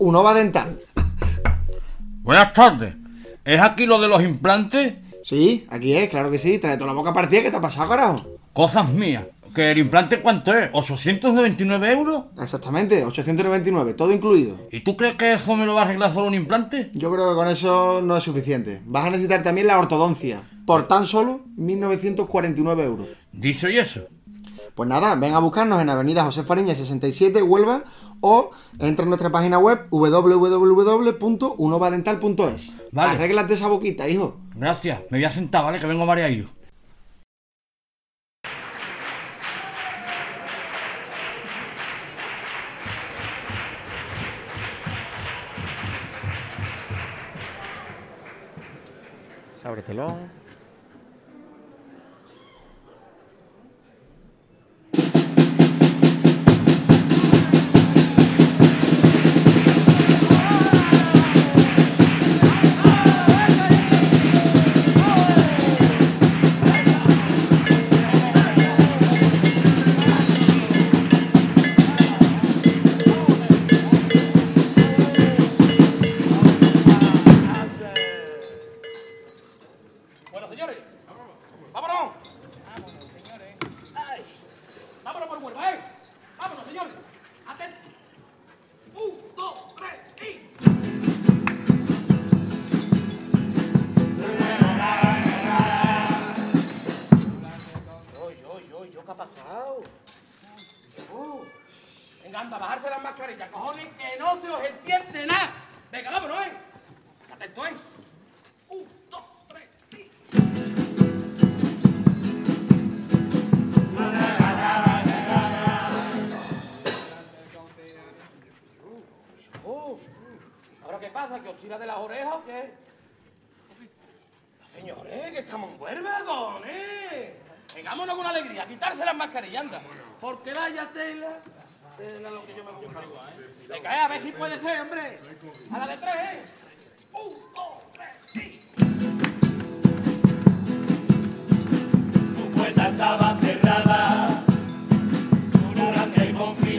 Unova Dental. Buenas tardes. ¿Es aquí lo de los implantes? Sí, aquí es, claro que sí. Trae toda la boca partida. ¿Qué te ha pasado, carajo? Cosas mías. ¿Que el implante cuánto es? ¿899 euros? Exactamente, 899, todo incluido. ¿Y tú crees que eso me lo va a arreglar solo un implante? Yo creo que con eso no es suficiente. Vas a necesitar también la ortodoncia. Por tan solo 1949 euros. Dicho y eso. Pues nada, ven a buscarnos en Avenida José Fariña 67, Huelva, o entra en nuestra página web www.unovadental.es. Vale. Arréglate esa boquita, hijo. Gracias. Me voy a sentar, ¿vale? Que vengo mareado. Se mascarillas, cojones, que no se os entiende nada. Venga, vámonos, ¿eh? Atento, ¿eh? Un, dos, tres, y... Oh, ¿Ahora qué pasa? ¿Que os tira de las orejas o qué? Señores, que estamos en Huelva, cojones. Vengámonos con alegría, quitarse las mascarillas, anda. Porque vaya tela. Tela lo que yo me voy a. Venga, a ver si puede ser, hombre. A la de tres, ¿eh? Un, dos, tres, y... Tu puerta estaba cerrada durante el confinamiento.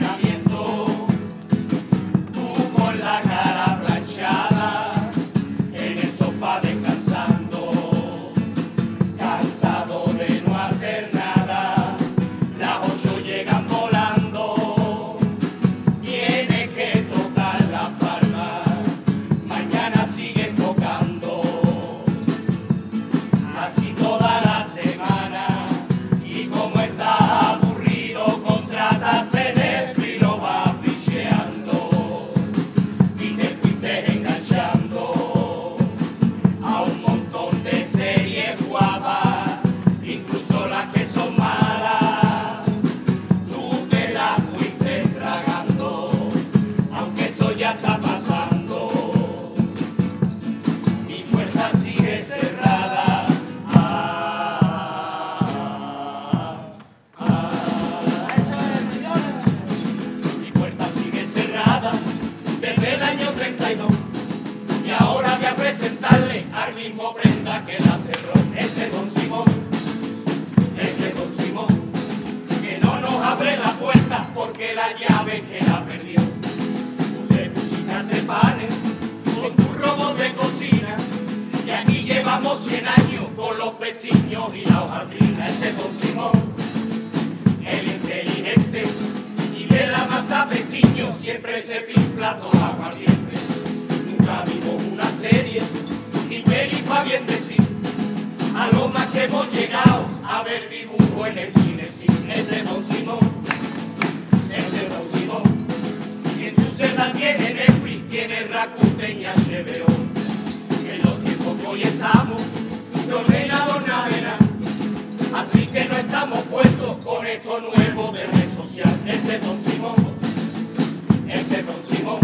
Que la perdió. Tú a hacer panes con tu robot de cocina. Y aquí llevamos 100 años con los pestiños y la hojaldrina. Ese don Simón, el inteligente, y de la masa pestiño siempre se pimpla toda aguardiente. Nunca vimos una serie, ni peli pa' bien decir. A lo más que hemos llegado a ver dibujo en el cine. Sí, ese don Simón, César tiene Netflix, tiene Rakuten y HBO. En los tiempos que hoy estamos, de ordenador navega. Así que no estamos puestos con esto nuevo de red social. Este Don Simón, este Don Simón,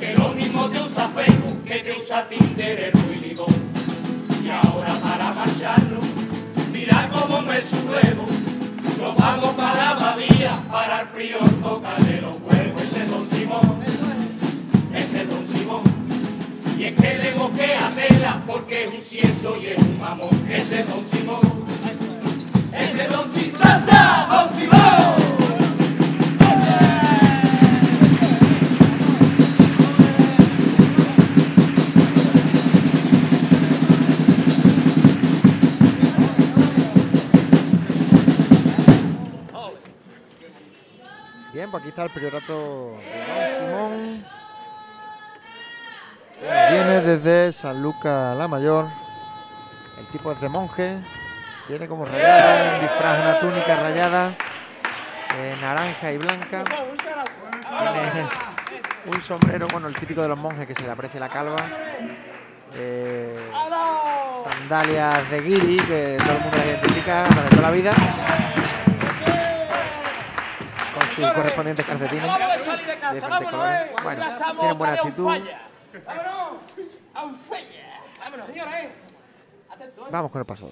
que lo mismo te usa Facebook que te usa Tinder, el Willy Y ahora para marcharnos, mira cómo me sublevo. Nos vamos para la bahía, para el frío toca de los huevos. Y es que le moquea tela porque es un cieso y es un mamón. Este es Don Simón, este es Don Simón. Don Simón. Bien, pues aquí está el priorato de Don Simón. Viene desde San Lucas la Mayor. El tipo es de monje. Viene como rayado, un disfraz, una túnica rayada, eh, naranja y blanca. Tiene un sombrero, bueno, el típico de los monjes que se le aprecia la calva. Eh, sandalias de guiri, que todo el mundo las identifica para toda la vida. Con sus correspondientes calcetines. Eh. Bueno, tienen buena actitud. Vámonos, a un falla. Vámonos, señores, eh. Atento, eh. Vamos con el paso.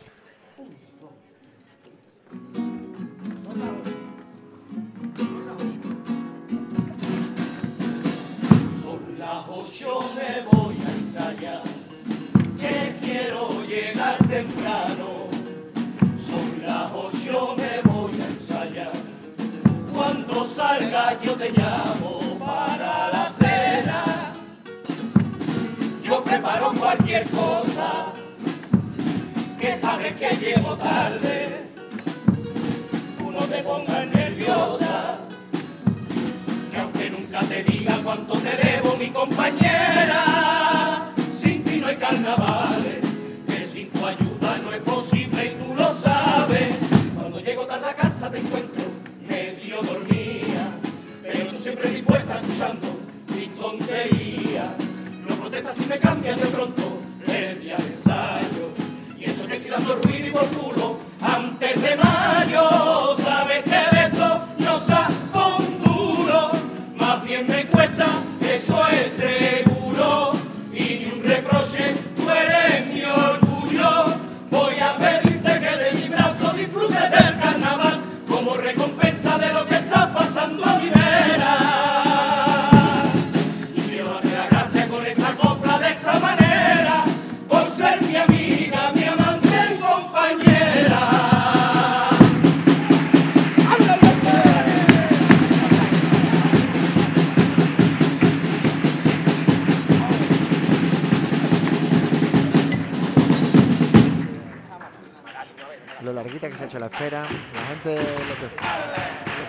Son las ocho, me voy a ensayar, que quiero llegar temprano. Son las ocho, me voy a ensayar, cuando salga yo te llamo preparo cualquier cosa, que sabes que llego tarde, tú no te pongas nerviosa que aunque nunca te diga cuánto te debo, mi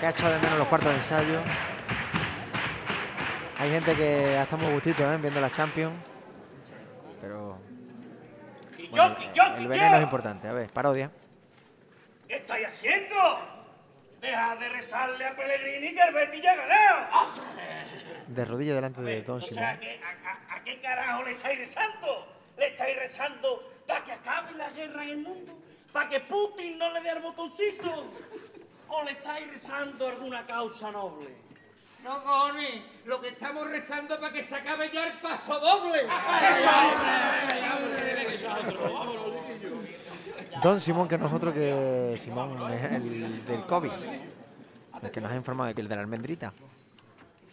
que ha echado de menos los cuartos de ensayo. Hay gente que hasta muy gustito ¿eh? viendo la Champions. Pero bueno, el veneno es importante. A ver, parodia. ¿Qué estáis haciendo? Deja de rezarle a Pellegrini que el Betis ya ha ganado. De rodillas delante de Don O Simón. sea, ¿qué- a, qué carajo le estáis rezando? ¿Le estáis rezando para que acabe la guerra en el mundo? ¿Para que Putin no le dé el botoncito? ¿O le estáis rezando alguna causa noble? No, cojones, lo que estamos rezando para que se acabe ya el paso doble. Don Simón, que no es otro que Simón, es el del COVID. El que nos ha informado de que el de la almendrita.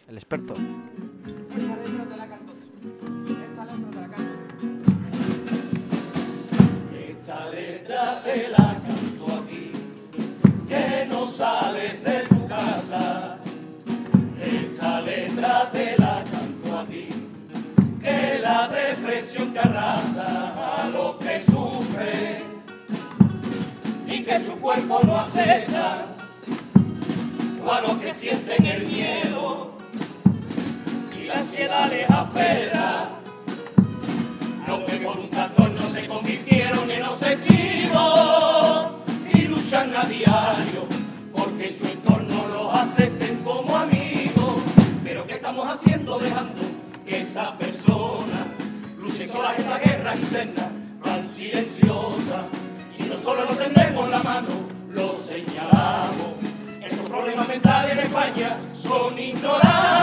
El experto. España son ignorados.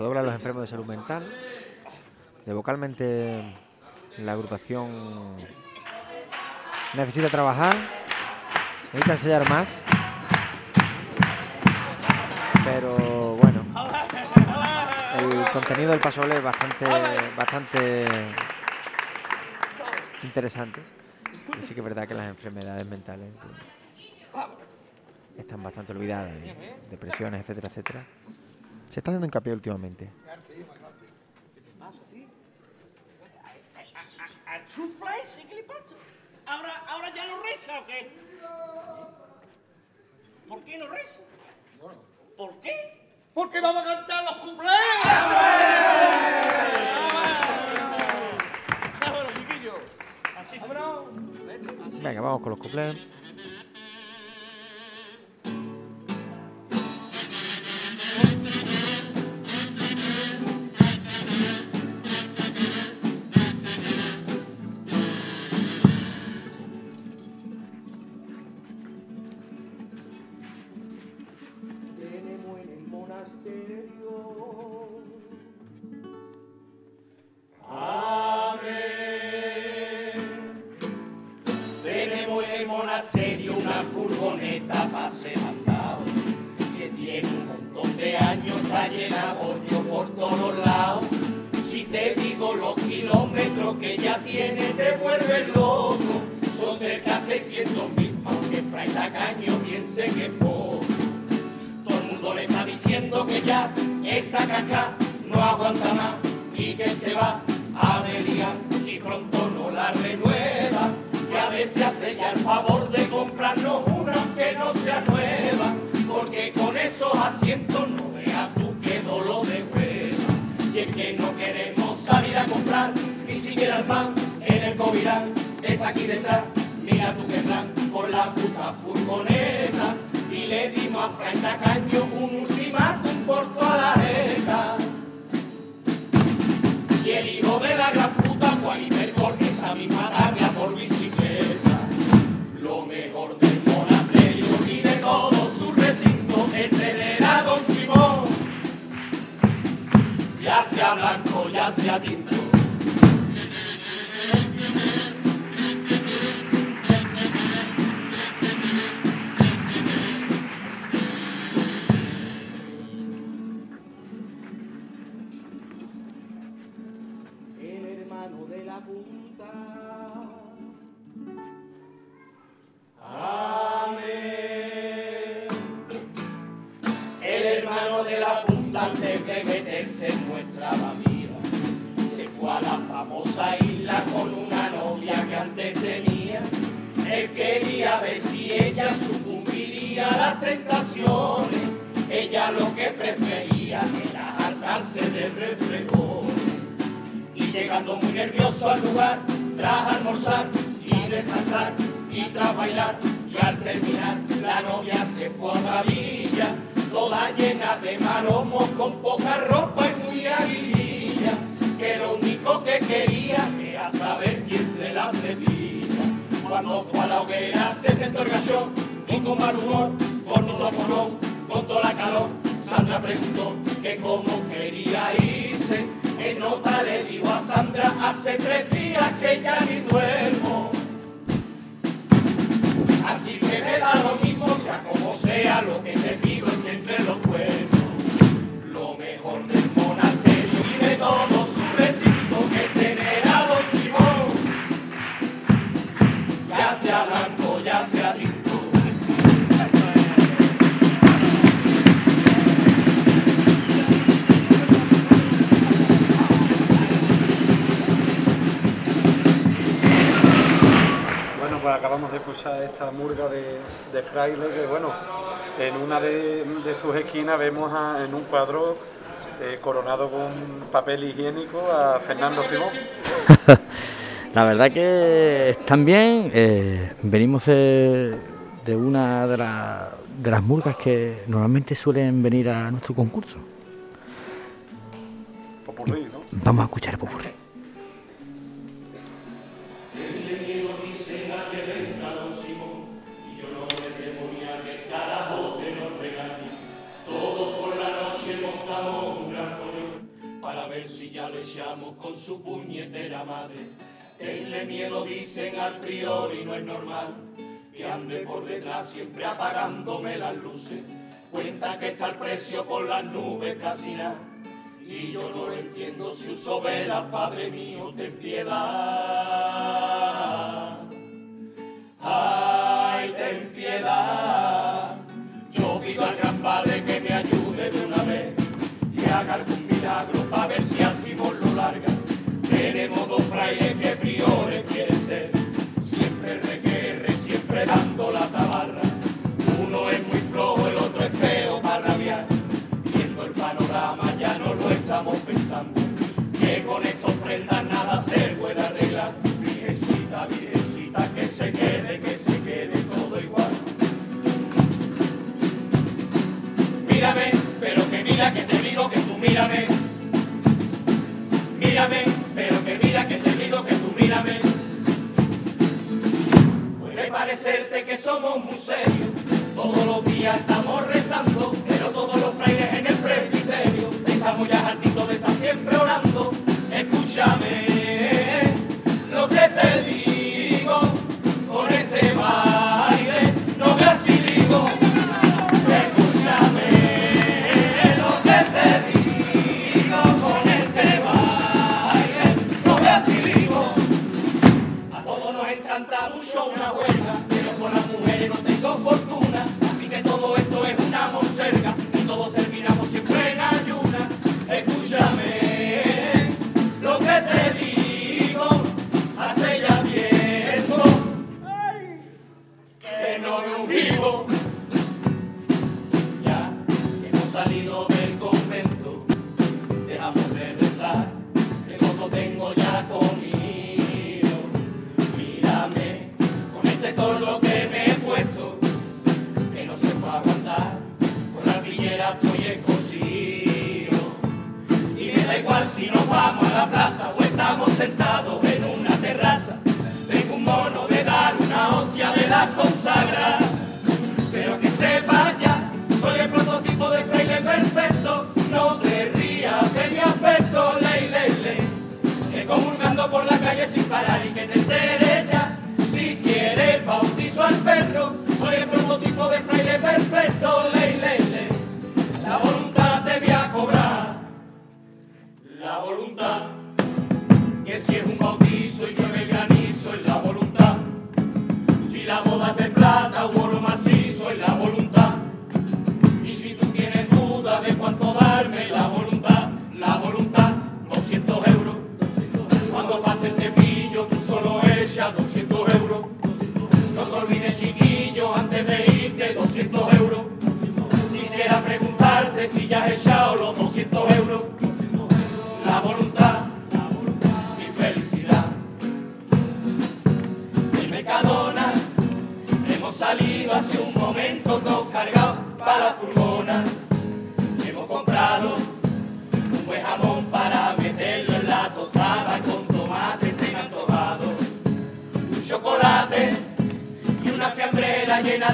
Paso doble a los enfermos de salud mental. De vocalmente la agrupación necesita trabajar. Necesita ensayar más. Pero bueno. El contenido del paso es bastante, bastante interesante. Sí que es verdad que las enfermedades mentales pues, están bastante olvidadas. y Depresiones, etcétera, etcétera. Se está haciendo hincapié últimamente. ¿Ahora, ¿Ahora ya no reza o qué? ¿Por qué no reza? ¿Por qué? Porque vamos a cantar los cumpleaños. Venga, vamos con los cumpleaños. Monasterio una furgoneta pase mandado que tiene un montón de años, está llena bollo por todos lados. Si te digo los kilómetros que ya tiene, te vuelves loco. Son cerca de 600 mil, aunque Fray Tacaño piense que poco. Todo el mundo le está diciendo que ya esta caca no aguanta más y que se va a averiar si pronto no la renueva. Si hace ya el favor de comprarnos una que no sea nueva, porque con esos asientos no veas tú que dolor de hueva. Y es que no queremos salir a comprar ni siquiera el pan en el Covirán, está aquí detrás. Mira tú que plan por la puta furgoneta y le dimos a Frank Tacaño un ultimátum por toda la jeta. Y el hijo de la gran puta fue a esa misma tarde por bicicleta. Lo mejor del monasterio y de todo su recinto a Don Simón. Ya sea blanco, ya sea tinto. el hermano de la punta. Poca ropa y muy aguililla, que lo único que quería era saber quién se la cepilla. Cuando fue a la hoguera se sentó el gallón y con mal humor, con un con toda la calor, Sandra preguntó que cómo quería irse. En nota le dijo a Sandra hace tres días que ya ni duermo. Así que me da lo mismo, sea como sea, lo que te esta murga de, de fraile que bueno, en una de, de sus esquinas vemos a- en un cuadro eh, coronado con papel higiénico a Fernando Simón. La verdad que también eh, venimos de, de una de, la- de las murgas que normalmente suelen venir a nuestro concurso. Popurrí, ¿no? Vamos a escuchar el popurrí. Ver si ya le echamos con su puñetera madre. Tenle miedo, dicen al prior y no es normal que ande por detrás siempre apagándome las luces. Cuenta que está el precio por las nubes casi nada. Y yo no lo entiendo si uso velas, padre mío, ten piedad. Ay, ten piedad. Yo pido al gran padre que me ayude de una vez y haga algún milagro para ver si así nos lo larga. Tenemos dos frailes que priores quieren ser, siempre requerre, siempre dando la tabarra.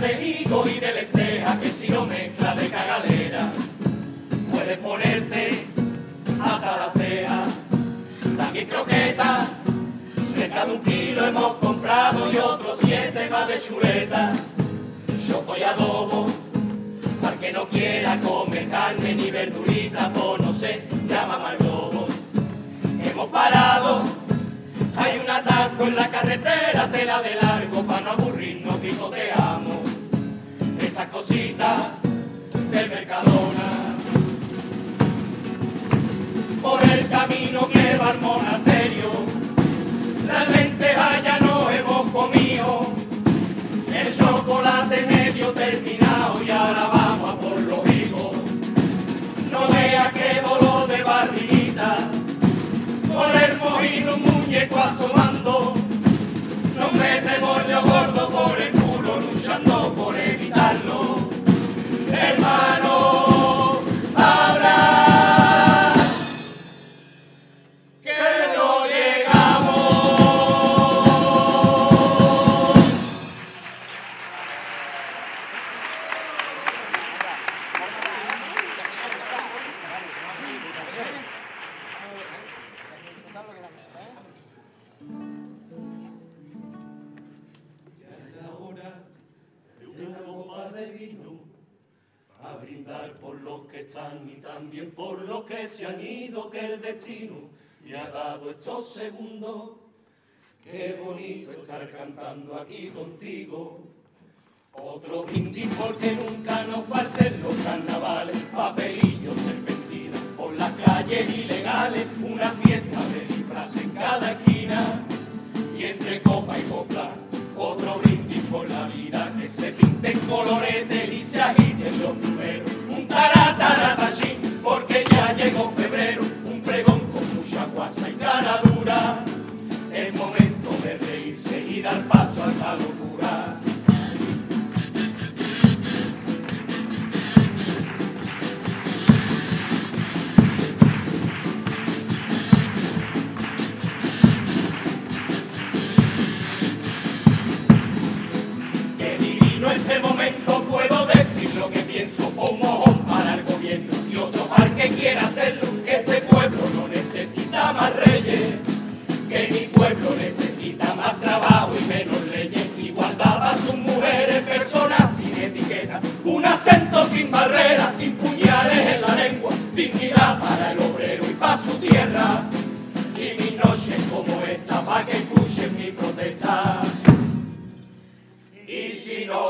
De higo y de lenteja que si lo mezcla de cagalera puedes ponerte hasta la ceja. También croquetas, cerca de un kilo hemos comprado y otros siete más de chuleta. Choco y adobo, para que no quiera comer carne ni verdurita, pues no sé, llama al globo. Hemos parado, hay un atasco en la carretera, tela de largo para no aburrirnos, digo te amo esa cosita del Mercadona. Por el camino que va al monasterio, las lentejas no hemos comido, el chocolate medio terminado y ahora vamos a por los higos. No vea qué dolor de barriguita, por el mojino un muñeco asomando, nos metemos de gordo. y también por los que se han ido que el destino me ha dado estos segundos. Qué bonito estar cantando aquí contigo. Otro brindis porque nunca nos falten los carnavales, papelillos, serpentinas por las calles ilegales, una fiesta de libras en cada esquina y entre copa y copla, otro brindis por la vida que se pinte en colores deliciosas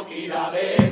quiera.